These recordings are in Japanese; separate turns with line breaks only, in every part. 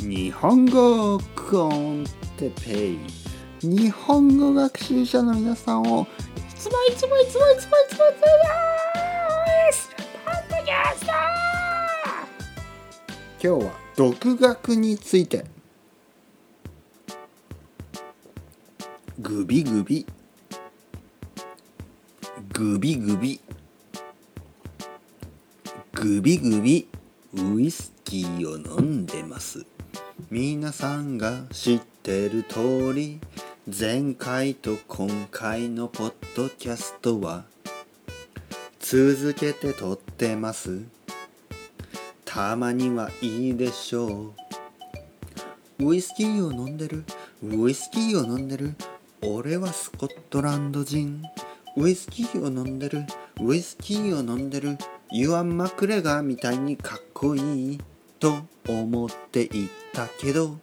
日本語コンテペイ日本語学習者の皆さんをいつもいつもいつもいつもいつもいつもですポッドキャスト今日は独学についてグビグビグビグビグビグビウイスキーを飲んでます。皆さんが知ってる通り前回と今回のポッドキャストは続けて撮ってます。たまにはいいでしょう。ウイスキーを飲んでる？ウイスキーを飲んでる？俺はスコットランド人。ウイスキーを飲んでる？ウイスキーを飲んでる？ユアン・マクレガーみたいにかっこいいと思っていたけど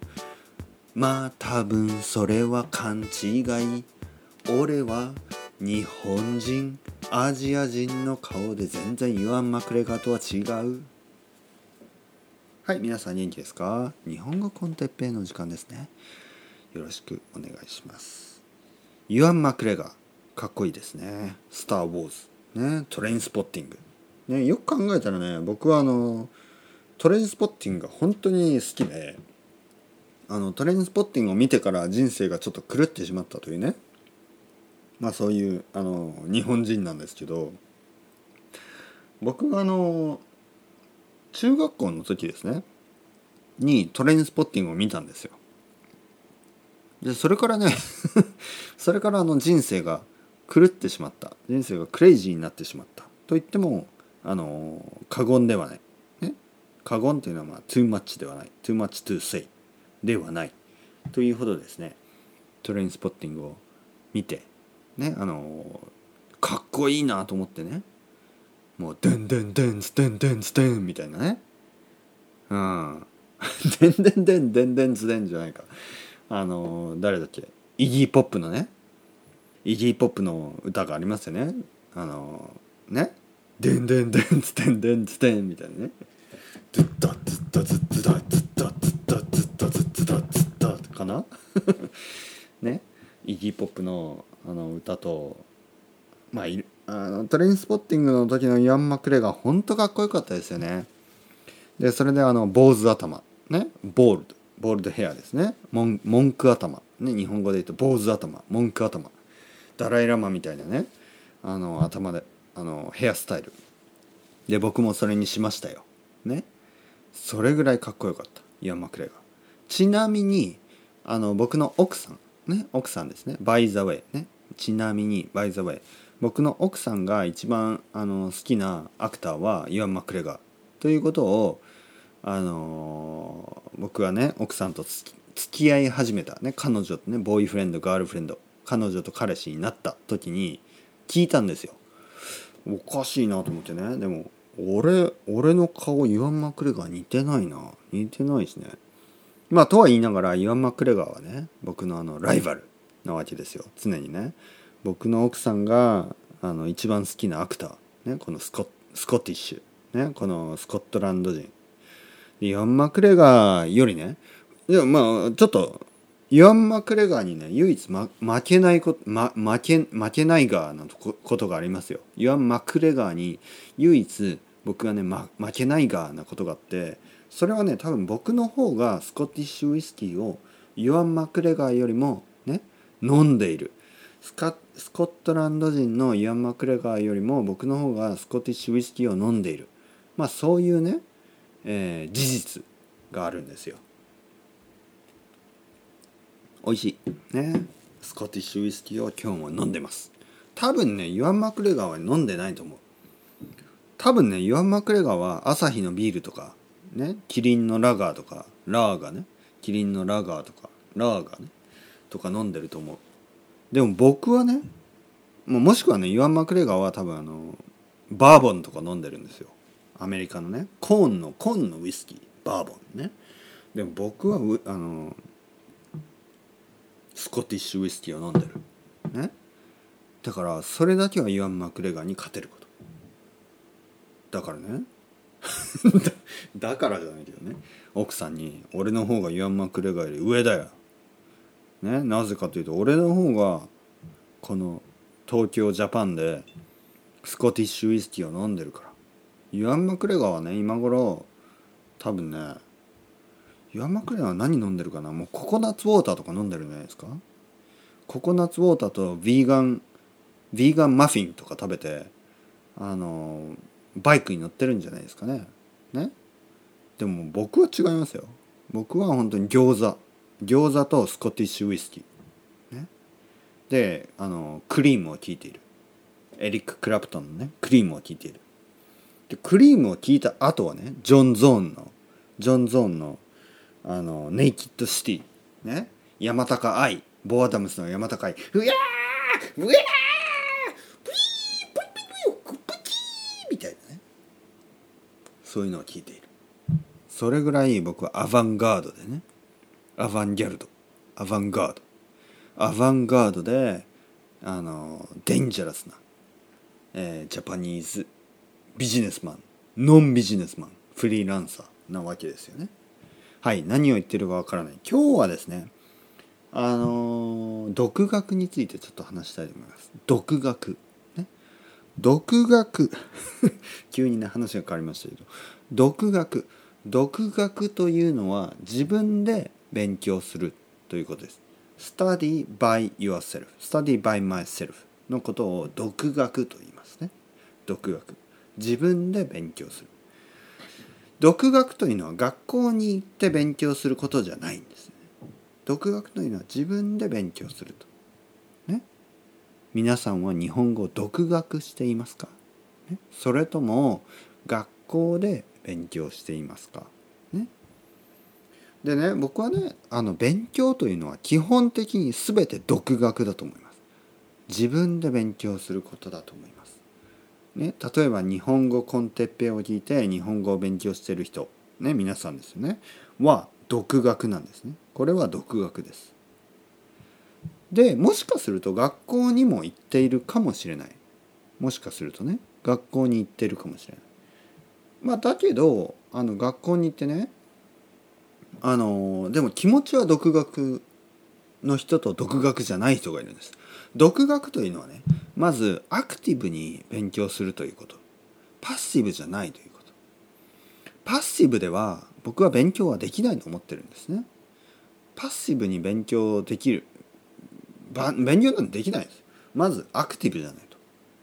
まあ多分それは勘違い。俺は日本人アジア人の顔で全然ユアン・マクレガーとは違う。はい皆さん元気ですか？日本語コンテッペイの時間ですね。よろしくお願いします。ユアン・マクレガーかっこいいですね。スター・ウォーズ。ねトレインスポッティング。ねよく考えたらね僕はあのトレインスポッティングが本当に好きであのトレインスポッティングを見てから人生がちょっと狂ってしまったというねまあそういうあの日本人なんですけど僕があの中学校の時ですねにトレインスポッティングを見たんですよ。でそれからね それからあの人生が狂ってしまった人生がクレイジーになってしまったと言ってもあの過言ではない、ね、過言というのはまあ too much ではない。too much to say ではない。というほどですね。トレインスポッティングを見てねあのかっこいいなと思ってね。もう「デンデンデンスデンデンスデン」みたいなね。うん「デンデンデンデンデンスデン」じゃないか。あの誰だっけ？イギー・ポップのね。イギー・ポップの歌がありますよね。あのね「デンデンデンスデンデンスデン」みたいなね「ズッダズッダズッダズッダズッダズッダズッダズッダ」かなねイギー・ポップのあの歌とまあいあのトレインスポッティングの時のイアン・マクレが本当かっこよかったですよねでそれであの坊主頭ねボールドボールドヘアですね文文句頭ね日本語で言うと坊主頭文句頭ダライ・ラマみたいなねあの頭であのヘアスタイル。で僕もそれにしましたよ。ね。それぐらいかっこよかった。イアン・マクレがちなみにあの僕の奥さん。ね。奥さんですね。 By the way ね。ちなみに by the way 僕の奥さんが一番あの好きな actor はイワン・マクレガー。ということをあの僕はね奥さんと付き合い始めた。ね。彼女とねボーイフレンドガールフレンド。彼女と彼氏になった時に聞いたんですよ。おかしいなと思ってね。でも俺俺の顔イワン・マクレガー似てないな。似てないしね。まあとは言いながらイワン・マクレガーはね僕のあのライバルなわけですよ。常にね。僕の奥さんがあの一番好きな actor、ね、このスコ Scottish、ね、このスコットランド人。イワン・マクレガーよりね。いやまあちょっとイワン・マクレガーにね唯一、ま、負けないこと、ま、負け負けないがなことがありますよ。イワン・マクレガーに唯一僕がね、ま、負けないがなことがあってそれはね多分僕の方がスコティッシュウイスキーをイワン・マクレガーよりもね飲んでいる。スカスコットランド人のイアン・マクレガーよりも僕の方がスコティッシュウイスキーを飲んでいる。まあそういうね、えー、事実があるんですよ。美味しい。ね。スコティッシュウイスキーを今日も飲んでます。多分ねイワン・マクレガーは飲んでないと思う。多分ねイワン・マクレガーはアサヒのビールとかねキリンのラガーとかラーガね。キリンのラガーとかラーガね。とか飲んでると思う。でも僕はねももしくはねイワン・マクレガーは多分あのバーボンとか飲んでるんですよ。アメリカのね。コーンのコーンのウイスキー。バーボンね。でも僕はあのスコティッシュウイスキーを飲んでる。ねだからそれだけはイワン・マクレガーに勝てること。だからね。だからじゃないけどね。奥さんに「俺の方がユアン・マクレガーより上だよ」ね？なぜかというと俺の方がこの東京ジャパンでスコティッシュウイスキーを飲んでるから。ユアン・マクレガーはね今頃多分ねユアン・マクレは何飲んでるかな？もうココナッツウォーターとか飲んでるんじゃないですか？ココナッツウォーターとヴィーガンヴィーガンマフィンとか食べてあのバイクに乗ってるんじゃないですかね？ね？でも僕は違いますよ。僕は本当に餃子。餃子とスコティッシュウイスキー、ね、であのクリームを効いている。エリック・クラプトンのねクリームを効いている。でクリームを効いた後はねジョン・ゾーンのジョン・ゾーンのあのネイキッド・シティ。ね。山高愛。ボアダムスの山高いうやーうやープリープリプリプリみたいなねそういうのを聞いているそれぐらい僕はアヴァンガードでねアヴァンギャルドアヴァンガードアヴァンガードであのデンジャラスな、えー、ジャパニーズビジネスマンノンビジネスマンフリーランサーなわけですよねはい何を言ってるかわからない今日はですねあの独学についてちょっと話したいと思います独学ね独学 急にね話が変わりましたけど独学独学というのは自分で勉強するということです。study by yourself, study by myself のことを独学と言いますね。独学。自分で勉強する。独学というのは学校に行って勉強することじゃないんですね。独学というのは自分で勉強すると。ね。皆さんは日本語を独学していますか、ね、それとも学校で勉強していますか？ねでね僕はねあの勉強というのは基本的に全て独学だと思います自分で勉強することだと思いますね例えば日本語コンテッペを聞いて日本語を勉強してる人ね皆さんですよね。は独学なんですね。これは独学です。でもしかすると学校にも行っているかもしれない。もしかするとね学校に行ってるかもしれない。まあだけどあの学校に行ってねあのでも気持ちは独学の人と独学じゃない人がいるんです。独学というのはねまずアクティブに勉強するということ。パッシブじゃないということ。パッシブでは僕は勉強はできないと思ってるんですね。パッシブに勉強できる。勉強なんてできないです。まずアクティブじゃないと。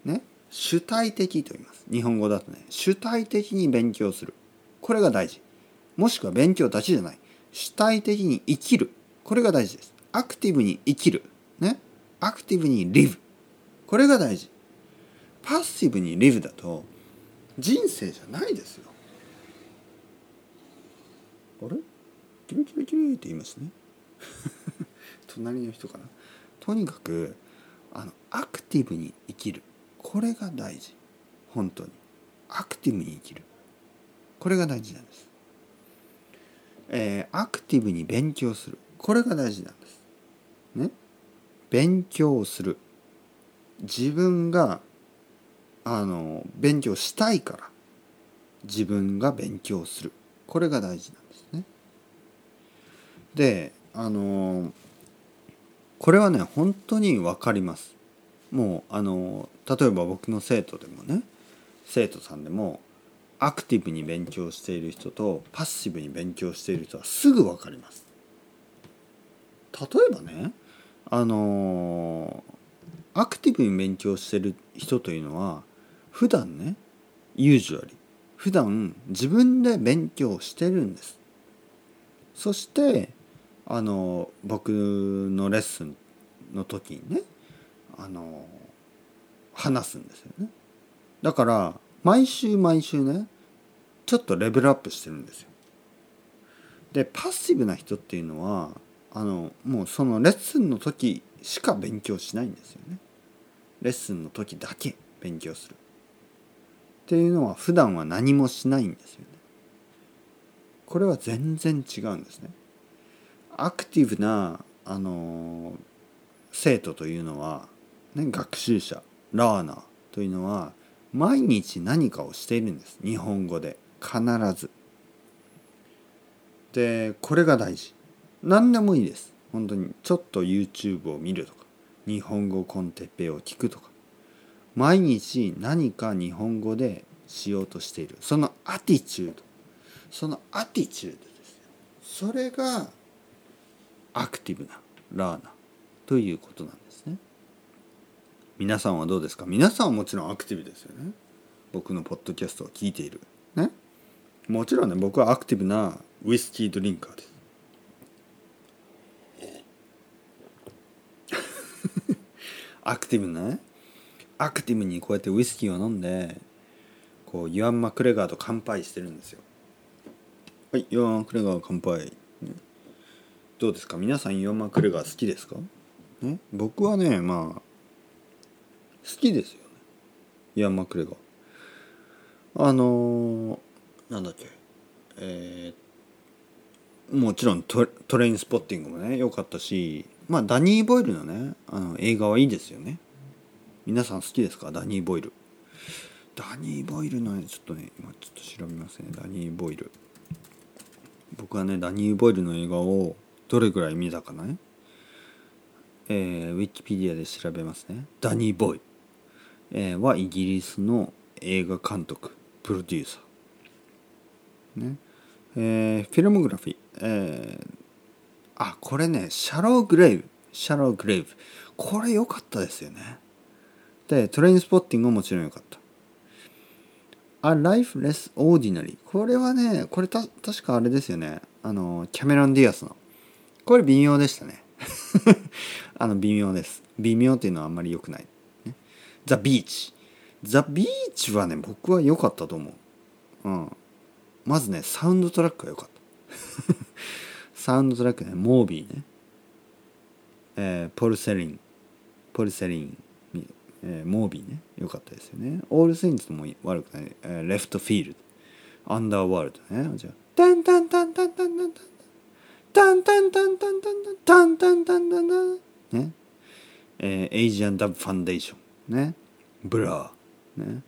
ね。主体的と言います。日本語だとね。主体的に勉強する。これが大事。もしくは勉強だけじゃない。主体的に生きる。これが大事です。アクティブに生きる。ね。アクティブにリブ。これが大事。パッシブにリブだと人生じゃないですよ。あれ？キリキリキリって言いますね。隣の人かな？とにかくあのアクティブに生きる。これが大事。本当に。アクティブに生きる。これが大事なんです、えー、アクティブに勉強する。これが大事なんです。ね？勉強する。自分があの勉強したいから自分が勉強する。これが大事なんですね。であのこれはね本当に分かります。もうあの例えば僕の生徒でもね生徒さんでもアクティブに勉強している人とパッシブに勉強している人はすぐ分かります。例えばねあのアクティブに勉強してる人というのは普段ねユージュアリ普段自分で勉強してるんです。そしてあの僕のレッスンの時にねあの話すんですよねだから毎週毎週ねちょっとレベルアップしてるんですよでパッシブな人っていうのはあのもうそのレッスンの時しか勉強しないんですよね。レッスンの時だけ勉強する。っていうのは普段は何もしないんですよね。これは全然違うんですね。アクティブなあの生徒というのはね、学習者ラーナーというのは毎日何かをしているんです。日本語で。必ず。でこれが大事。何でもいいです。本当に。ちょっと YouTube を見るとか。日本語コンテッペを聞くとか。毎日何か日本語でしようとしている。そのアティチュード。そのアティチュードですよ。それがアクティブなラーナーということなんですね。皆さんはどうですか？皆さんはもちろんアクティブですよね。僕のポッドキャストを聞いている。ね？もちろんね僕はアクティブなウイスキードリンカーです。アクティブなね。アクティブにこうやってウイスキーを飲んでこうユアン・マクレガーと乾杯してるんですよ。はいユアン・マクレガー乾杯、どうですか？皆さんユアン・マクレガー好きですか、ね、僕はねまあ好きですよね。ユアン・マクレガー。あのー、なんだっけ？えー、もちろんトトレインスポッティングもね良かったしまあダニー・ボイルのねあの映画はいいですよね。皆さん好きですか？ダニー・ボイル。ダニー・ボイルのねちょっとね今ちょっと調べますね。ダニー・ボイル。僕はねダニー・ボイルの映画をどれぐらい見たかな？えー、ウィキペディアで調べますね。ダニー・ボイル、えー、はイギリスの映画監督プロデューサー。ね。えー、フィルモグラフィー、えー、あこれねシャローグレイブ。シャローグレイブ。これ良かったですよね。でトレインスポッティングももちろん良かった。A Life Less Ordinary これはねこれた確かあれですよね。あのキャメロン・ディアスの。これ微妙でしたね。あの微妙です。微妙っていうのはあんまり良くない、ね、ザ・ビーチザ・ビーチはね僕は良かったと思う。うん。まずねサウンドトラックが良かった。サウンドトラックね。モービーね、えー、ポルセリン。ポルセリン、えー、モービーね。良かったですよね。オールセインツも悪くない、えー、レフトフィールド。アンダーワールドね。じゃあタンタンタンタンタンタンタンタンタンタンタンタンタンタンタンタンねえー、エイジアンダブファンデーションねブラーね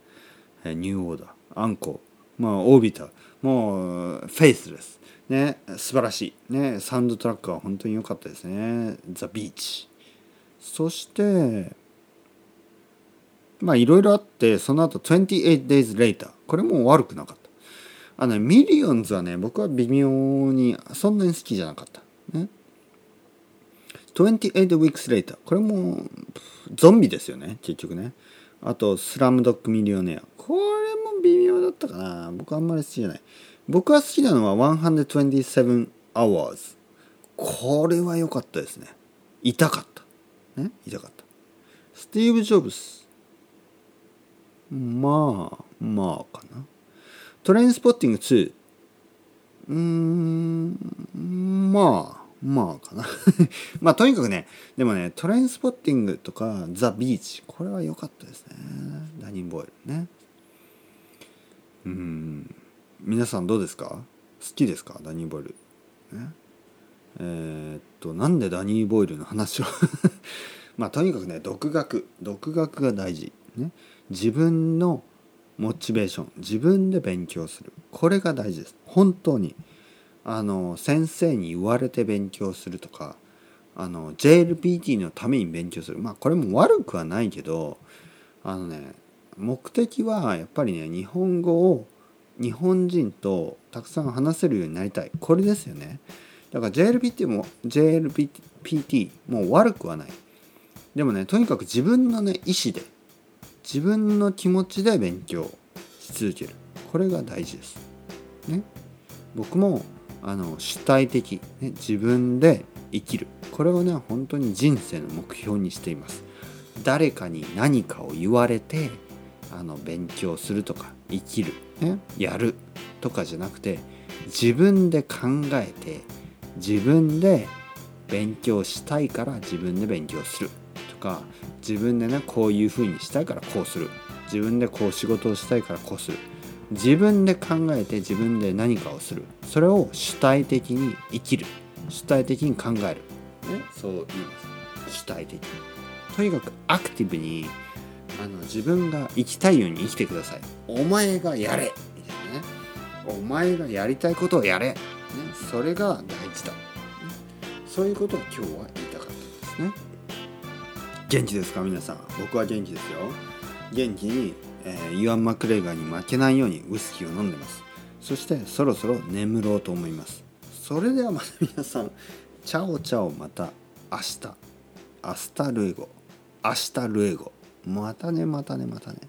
ニューオーダーアンコまあオービタルもうフェイスレスね素晴らしい。ねサウンドトラックは本当に良かったですね。ザ・ビーチそしてまあいろいろあってその後28 days later これも悪くなかった。あのミリオンズはね僕は微妙にそんなに好きじゃなかった。ね。28 weeks later これもゾンビですよね結局ね。あとスラムドッグミリオネア。これも微妙だったかな。僕あんまり好きじゃない。僕が好きなのは127 hours これは良かったですね。痛かった。ね？痛かった。スティーブ・ジョブスまあまあかな。トレインスポッティング2うーんまあまあかな。まあとにかくねでもねトレインスポッティングとかザ・ビーチこれは良かったですね。ダニン・ボイルね。うん皆さんどうですか？好きですか？ダニー・ボイル、ね、えー、っとなんでダニー・ボイルの話を？まあとにかくね独学。独学が大事、ね、自分のモチベーション。自分で勉強する。これが大事です。本当に。あの先生に言われて勉強するとかあの JLPT のために勉強する。まあこれも悪くはないけどあのね目的はやっぱりね日本語を日本人とたくさん話せるようになりたい。これですよね。だから JLPT も JLPT も悪くはない。でもねとにかく自分のね意思で自分の気持ちで勉強し続ける。これが大事です。ね。僕もあの主体的、ね、自分で生きる。これをね本当に人生の目標にしています。誰かに何かを言われてあの勉強するとか生きる、ね、やるとかじゃなくて自分で考えて自分で勉強したいから自分で勉強するとか自分でねこういうふうにしたいからこうする。自分でこう仕事をしたいからこうする。自分で考えて自分で何かをする。それを主体的に生きる。主体的に考える、ね、そう言います主体的に。とにかくアクティブにあの自分が生きたいように生きてください。お前がやれ。みたいなね。お前がやりたいことをやれ、ね、それが大事だ、ね、そういうことを今日は言いたかったんですね。元気ですか？皆さん。僕は元気ですよ。元気に、えー、イワン・マクレガーに負けないようにウイスキーを飲んでます。そしてそろそろ眠ろうと思います。それではまた皆さん。 Ciao ciao また明日。 Hasta luego。 Hasta luego またねまたねまたね。